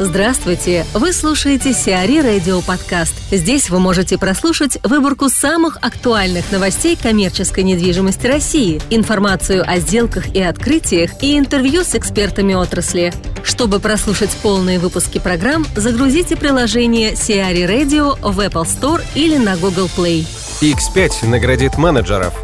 Здравствуйте! Вы слушаете Сиари Радио Подкаст. Здесь вы можете прослушать выборку самых актуальных новостей коммерческой недвижимости России, информацию о сделках и открытиях и интервью с экспертами отрасли. Чтобы прослушать полные выпуски программ, загрузите приложение Сиари Radio в Apple Store или на Google Play. X5 наградит менеджеров –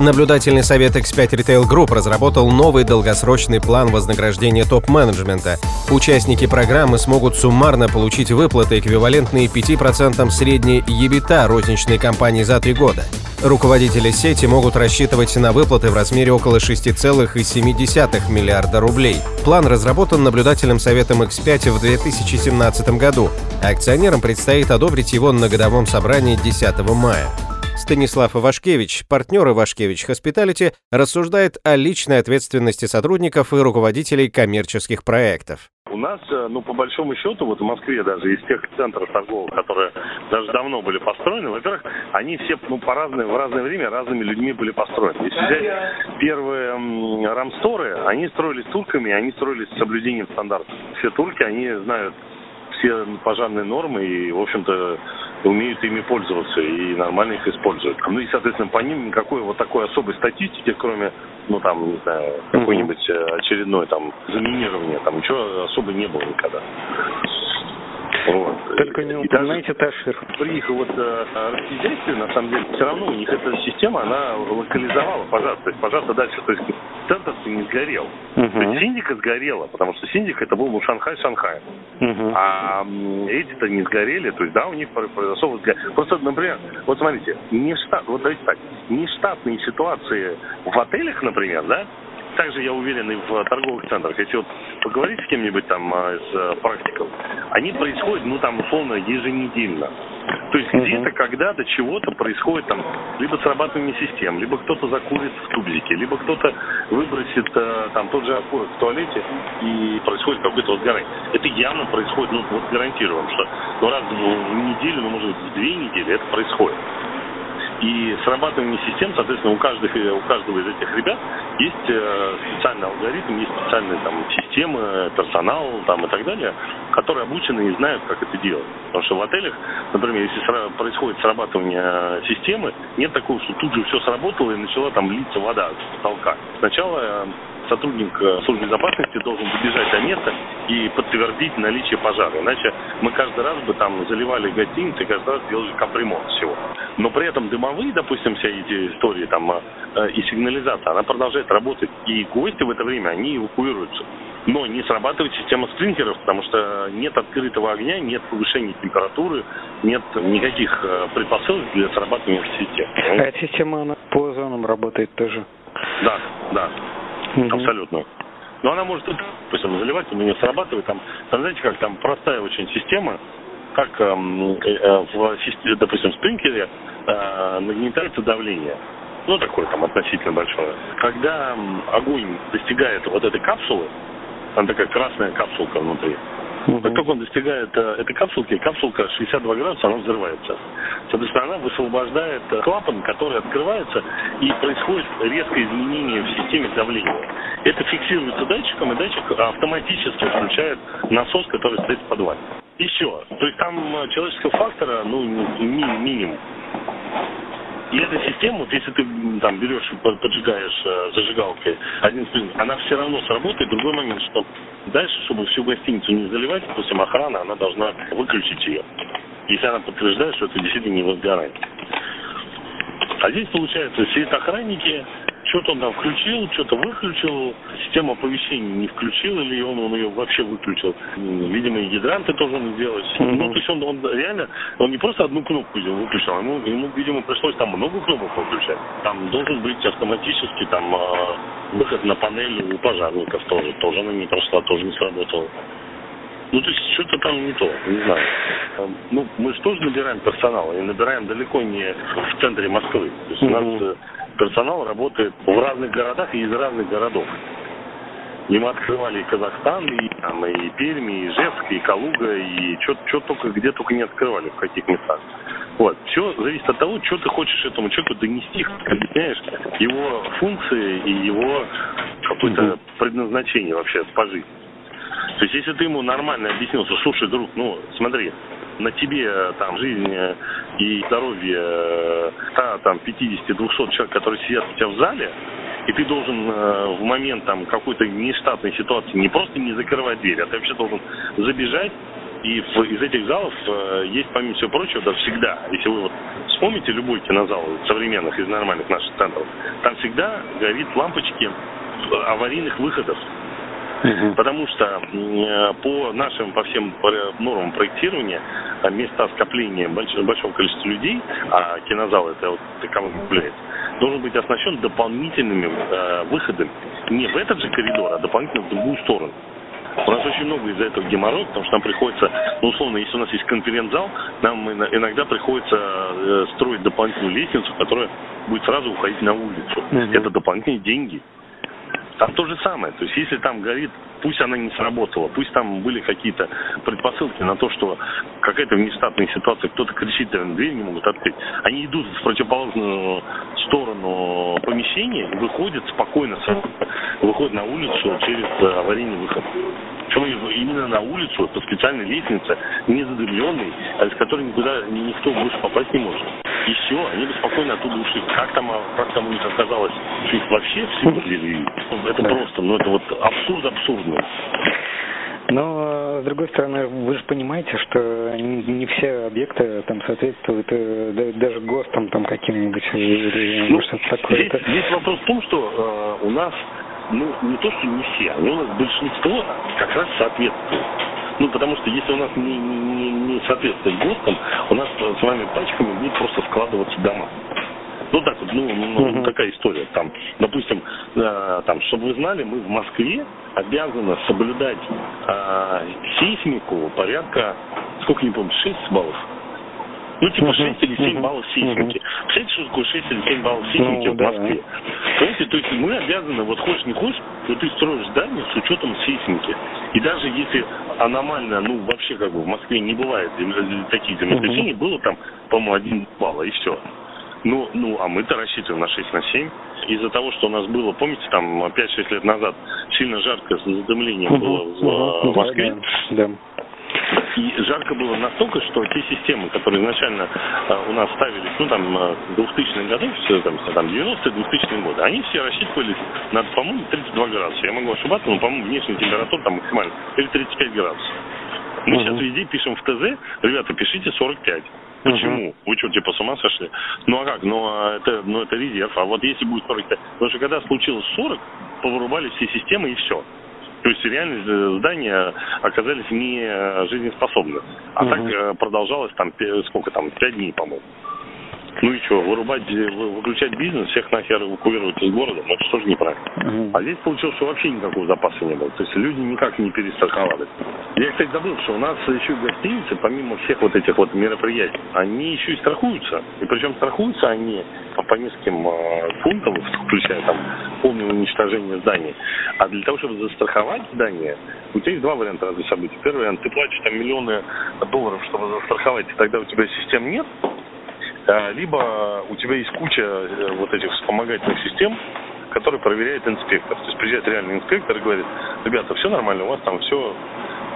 Наблюдательный совет X5 Retail Group разработал новый долгосрочный план вознаграждения топ-менеджмента. Участники программы смогут суммарно получить выплаты, эквивалентные 5% средней EBITDA розничной компании за три года. Руководители сети могут рассчитывать на выплаты в размере около 6,7 миллиарда рублей. План разработан наблюдательным советом X5 в 2017 году. Акционерам предстоит одобрить его на годовом собрании 10 мая. Станислав Ивашкевич, партнер Ивашкевич Hospitality, рассуждает о личной ответственности сотрудников и руководителей коммерческих проектов. У нас, э, ну, по большому счету, вот в Москве даже из тех центров торговых, которые даже давно были построены, во-первых, они все, ну, по разное, в разное время разными людьми были построены. Если взять первые рамсторы, они строились турками, они строились с соблюдением стандартов. Все турки, они знают все пожарные нормы и, в общем-то, умеют ими пользоваться и нормально их используют. Ну и, соответственно, по ним никакой вот такой особой статистики, кроме, ну там, не знаю, какой-нибудь э, очередной там заминирования, там ничего особо не было никогда. Вот. Только не упоминайте Ташир. При их вот э, разъездействии, на самом деле, все равно у них эта система, она локализовала пожар. То есть пожар дальше, то есть центр не сгорел. Uh-huh. То есть Синдика сгорела, потому что Синдик это был ну, Шанхай Шанхай. Uh-huh. А эти-то не сгорели, то есть да, у них произошло вот Просто, например, вот смотрите, не штат, вот давайте так, не штатные ситуации в отелях, например, да, также я уверен и в торговых центрах. Если вот поговорить с кем-нибудь там а, с э, практиков, они происходят, ну там условно еженедельно. То есть где-то, когда-то, чего-то происходит там либо срабатывание систем, либо кто-то закурит в тубзике, либо кто-то выбросит э, там тот же окурок в туалете и происходит какое-то вот горание. Это явно происходит, ну вот гарантируем, что ну, раз в неделю, ну может быть в две недели это происходит. И срабатывание систем, соответственно, у, каждых, у каждого из этих ребят есть э, специальный алгоритм, есть специальные там, системы, персонал там, и так далее, которые обучены и знают, как это делать. Потому что в отелях, например, если происходит срабатывание системы, нет такого, что тут же все сработало и начала там литься вода с потолка. Сначала э, сотрудник э, службы безопасности должен добежать до места и подтвердить наличие пожара. Иначе мы каждый раз бы там заливали гостиницы и каждый раз делали капремонт всего. Но при этом дымовые, допустим, все эти истории там э, и сигнализация, она продолжает работать. И гости в это время, они эвакуируются. Но не срабатывает система спринклеров, потому что нет открытого огня, нет повышения температуры, нет никаких э, предпосылок для срабатывания системы. А эта система, она по зонам работает тоже? Да, да. Угу. Абсолютно. Но она может, допустим, заливать, у нее срабатывает, там, там, знаете, как там простая очень система, как эм, э, в, допустим, в спринклере э, нагнетается давление. Ну, такое там относительно большое. Когда огонь достигает вот этой капсулы, там такая красная капсулка внутри, Угу. Как только он достигает э, этой капсулки, капсулка 62 градуса, она взрывается. Соответственно, она высвобождает э, клапан, который открывается, и происходит резкое изменение в системе давления. Это фиксируется датчиком, и датчик автоматически включает насос, который стоит в подвале. Все. То есть там э, человеческого фактора, ну, ми минимум. И эта система, вот если ты там берешь, поджигаешь э, зажигалкой один спринг, она все равно сработает. Другой момент, что дальше, чтобы всю гостиницу не заливать, допустим, охрана, она должна выключить ее. Если она подтверждает, что это действительно не возгорание. А здесь, получается, сидят охранники, что-то он там включил, что-то выключил, систему оповещений не включил или он, он ее вообще выключил. Видимо, и гидранты тоже он сделать. Mm-hmm. Ну, то есть он, он реально, он не просто одну кнопку выключил, ему, ему, видимо, пришлось там много кнопок выключать. Там должен быть автоматически там а, выход на панель у пожарников тоже. Тоже она не прошла, тоже не сработала. Ну, то есть что-то там не то, не знаю. Ну, мы же тоже набираем персонал, и набираем далеко не в центре Москвы. То есть mm-hmm. у нас персонал работает в разных городах и из разных городов. И мы открывали и Казахстан, и, там, и Пермь, и Ижевск, и Калуга, и что только, где только не открывали, в каких местах. Вот. Все зависит от того, что ты хочешь этому человеку донести, как объясняешь его функции и его какое-то предназначение вообще по жизни. То есть, если ты ему нормально объяснил, что, слушай, друг, ну, смотри, на тебе там жизнь и здоровье 100, там, 50-200 человек, которые сидят у тебя в зале, и ты должен э, в момент там какой-то нештатной ситуации не просто не закрывать дверь, а ты вообще должен забежать и в, из этих залов э, есть, помимо всего прочего, да, всегда, если вы вот вспомните любой кинозал современных из нормальных наших центров, там всегда горит лампочки аварийных выходов. Потому что э, по нашим, по всем нормам проектирования, э, места скопления большого, большого количества людей, а кинозал это вот таковым является, должен быть оснащен дополнительными э, выходами не в этот же коридор, а дополнительно в другую сторону. У нас очень много из-за этого геморроя, потому что нам приходится, ну, условно, если у нас есть конференц-зал, нам иногда приходится э, строить дополнительную лестницу, которая будет сразу уходить на улицу. Mm-hmm. Это дополнительные деньги. Там то же самое. То есть если там горит, пусть она не сработала, пусть там были какие-то предпосылки на то, что какая-то внештатная ситуация, кто-то кричит, дверь не могут открыть. Они идут в противоположную сторону помещения, выходят спокойно, выходят на улицу через аварийный выход. Причем именно на улицу, по специальной лестнице, не задымленной, а с которой никуда никто больше попасть не может. И все, они бы спокойно оттуда ушли. Как там, а, как там у них оказалось, что их вообще все выделили? Это просто, ну это вот абсурд абсурдный. Но, с другой стороны, вы же понимаете, что не все объекты там соответствуют э, даже ГОСТам там каким-нибудь или ну, что-то такое. Здесь, здесь вопрос в том, что э, у нас, ну, не то, что не все, но у нас большинство как раз соответствует. Ну, потому что если у нас не, не, не соответствует ГОСТам, у нас с вами пачками будут просто складываться дома. Ну так вот, ну, ну uh-huh. такая история. Там, допустим, э, там, чтобы вы знали, мы в Москве обязаны соблюдать э, сейсмику порядка, сколько не помню, 6 баллов. Ну, типа uh-huh. 6 или 7 uh-huh. баллов сейсмики. Uh-huh. Представляете, что такое 6 или 7 баллов сейсмики ну, в Москве? Да. Понимаете, то есть мы обязаны, вот хочешь не хочешь, но ты строишь здание с учетом сейсмики. И даже если аномально, ну, вообще как бы в Москве не бывает таких землетрясений, uh-huh. было там, по-моему, 1 балл, и все. Ну, ну, а мы-то рассчитываем на 6 на 7. Из-за того, что у нас было, помните, там 5-6 лет назад сильно жарко с задымлением uh-huh, было в, uh-huh, Москве. Да, да. И жарко было настолько, что те системы, которые изначально э, у нас ставились, ну там, 2000-х э, годов, все, там, там 90-е, 2000-е годы, они все рассчитывались на, по-моему, 32 градуса. Я могу ошибаться, но, по-моему, внешняя температура там максимально, или 35 градусов. Мы угу. сейчас везде пишем в ТЗ, ребята, пишите 45. Почему? Угу. Вы что, типа с ума сошли? Ну а как? Ну а это, ну это резерв. А вот если будет 45... Потому что когда случилось 40, повырубали все системы и все. То есть реально э, здания оказались не э, жизнеспособны. А угу. так э, продолжалось там сколько там, пять дней, по-моему. Ну и что, вырубать, выключать бизнес, всех нахер эвакуировать из города, ну это тоже неправильно. Mm-hmm. А здесь получилось, что вообще никакого запаса не было. То есть люди никак не перестраховались. Я, кстати, забыл, что у нас еще гостиницы, помимо всех вот этих вот мероприятий, они еще и страхуются. И причем страхуются они по, нескольким э, пунктам, включая там полное уничтожение зданий. А для того, чтобы застраховать здание, у тебя есть два варианта разве событий. Первый вариант, ты платишь там миллионы долларов, чтобы застраховать, и тогда у тебя систем нет, либо у тебя есть куча э, вот этих вспомогательных систем, которые проверяет инспектор. То есть приезжает реальный инспектор и говорит, ребята, все нормально, у вас там все,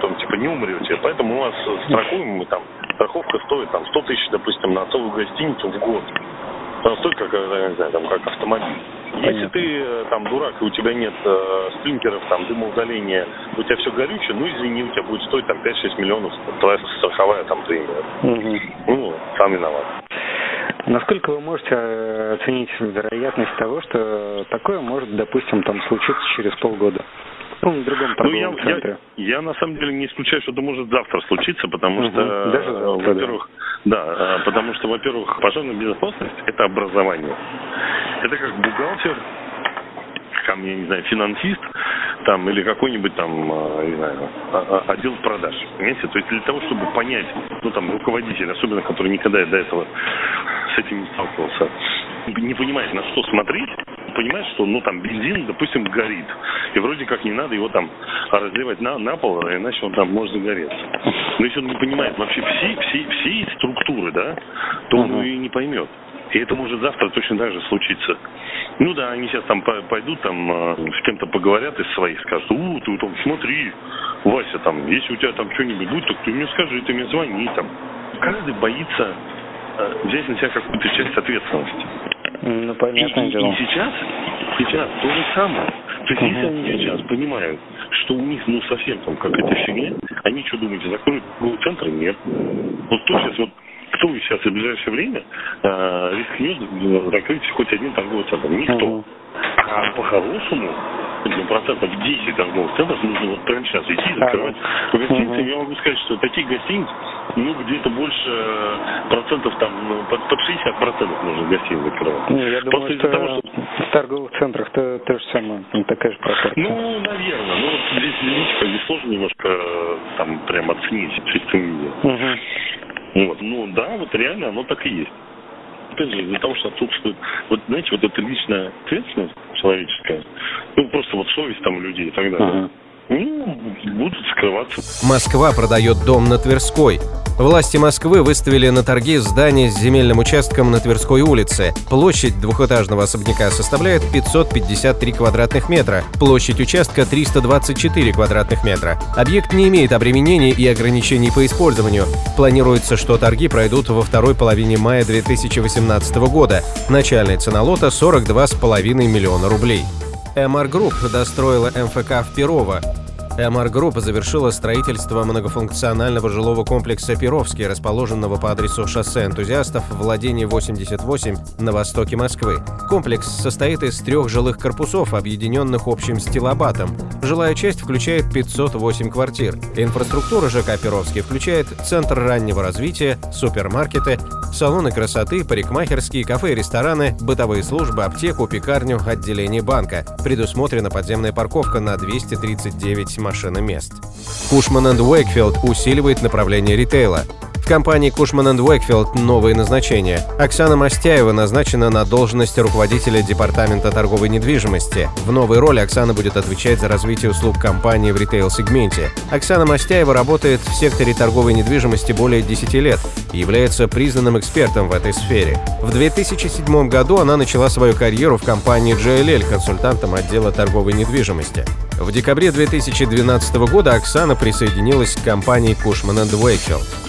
там, типа, не умрете, поэтому у вас страхуем мы там, страховка стоит там 100 тысяч, допустим, на целую гостиницу в год. Она стоит как, я не знаю, там, как автомобиль. Если ты э, там дурак, и у тебя нет э, сплинкеров, там, дымоудаления, у тебя все горючее, ну извини, у тебя будет стоить там 5-6 миллионов твоя страховая там премия. Угу. Ну, сам виноват. Насколько вы можете э, оценить вероятность того, что такое может, допустим, там случиться через полгода? Ну, в другом ну, я, центре. Я, я на самом деле не исключаю, что это может завтра случиться, потому угу. что, Даже завтра, во-первых, да. да, э, потому что, во-первых, пожарная безопасность – это образование. Это как бухгалтер, там, я не знаю, финансист, там, или какой-нибудь там, э, не знаю, а, а, отдел продаж. Понимаете? То есть для того, чтобы понять, ну, там, руководитель, особенно, который никогда до этого с этим не сталкивался, не понимает, на что смотреть, понимает, что, ну, там, бензин, допустим, горит. И вроде как не надо его там разливать на, на пол, иначе он там может загореться. Но если он не понимает вообще все, все, все структуры, да, то он uh-huh. и не поймет. И это может завтра точно так же случиться. Ну да, они сейчас там пойдут, там э, с кем-то поговорят из своих, скажут, у, ты там смотри, Вася, там, если у тебя там что-нибудь будет, то ты мне скажи, ты мне звони, там. Каждый боится э, взять на себя какую-то часть ответственности. Ну, понятное и, дело. И сейчас, сейчас то же самое. То есть, если они сейчас понимают, что у них, ну, совсем там какая-то фигня, они что думаете, закроют центр? Нет. Вот кто сейчас вот кто сейчас в ближайшее время э, рискнет закрыть хоть один торговый центр? Никто. Uh-huh. А по-хорошему, процентов 10 торговых центров нужно вот прямо сейчас идти и закрывать. По гостиницам я могу сказать, что таких гостиниц, ну, где-то больше процентов, там, ну, под, под 60 процентов нужно гостиниц закрывать. Не, я думаю, что, того, что в торговых центрах то, то же самое, ну, такая же пропорция. Ну, наверное. Ну, вот здесь, как бы сложно немножко там прям оценить чистым видом. Вот. Ну да, вот реально оно так и есть. Опять же, из-за того, что отсутствует, вот знаете, вот эта личная ответственность человеческая, ну просто вот совесть там людей и так далее. Uh-huh. Ну, будут скрываться. Москва продает дом на Тверской. Власти Москвы выставили на торги здание с земельным участком на Тверской улице. Площадь двухэтажного особняка составляет 553 квадратных метра, площадь участка 324 квадратных метра. Объект не имеет обременений и ограничений по использованию. Планируется, что торги пройдут во второй половине мая 2018 года. Начальная цена лота 42,5 миллиона рублей. MR Group достроила МФК в Перово. MR Group завершила строительство многофункционального жилого комплекса «Перовский», расположенного по адресу шоссе энтузиастов, владение 88 на востоке Москвы. Комплекс состоит из трех жилых корпусов, объединенных общим стилобатом. Жилая часть включает 508 квартир. Инфраструктура ЖК «Перовский» включает центр раннего развития, супермаркеты, салоны красоты, парикмахерские, кафе и рестораны, бытовые службы, аптеку, пекарню, отделение банка. Предусмотрена подземная парковка на 239 машиномест. Энд Уэйкфилд усиливает направление ритейла компании Cushman Wakefield новые назначения. Оксана Мастяева назначена на должность руководителя Департамента торговой недвижимости. В новой роли Оксана будет отвечать за развитие услуг компании в ритейл-сегменте. Оксана Мастяева работает в секторе торговой недвижимости более 10 лет и является признанным экспертом в этой сфере. В 2007 году она начала свою карьеру в компании JLL консультантом отдела торговой недвижимости. В декабре 2012 года Оксана присоединилась к компании Cushman Wakefield.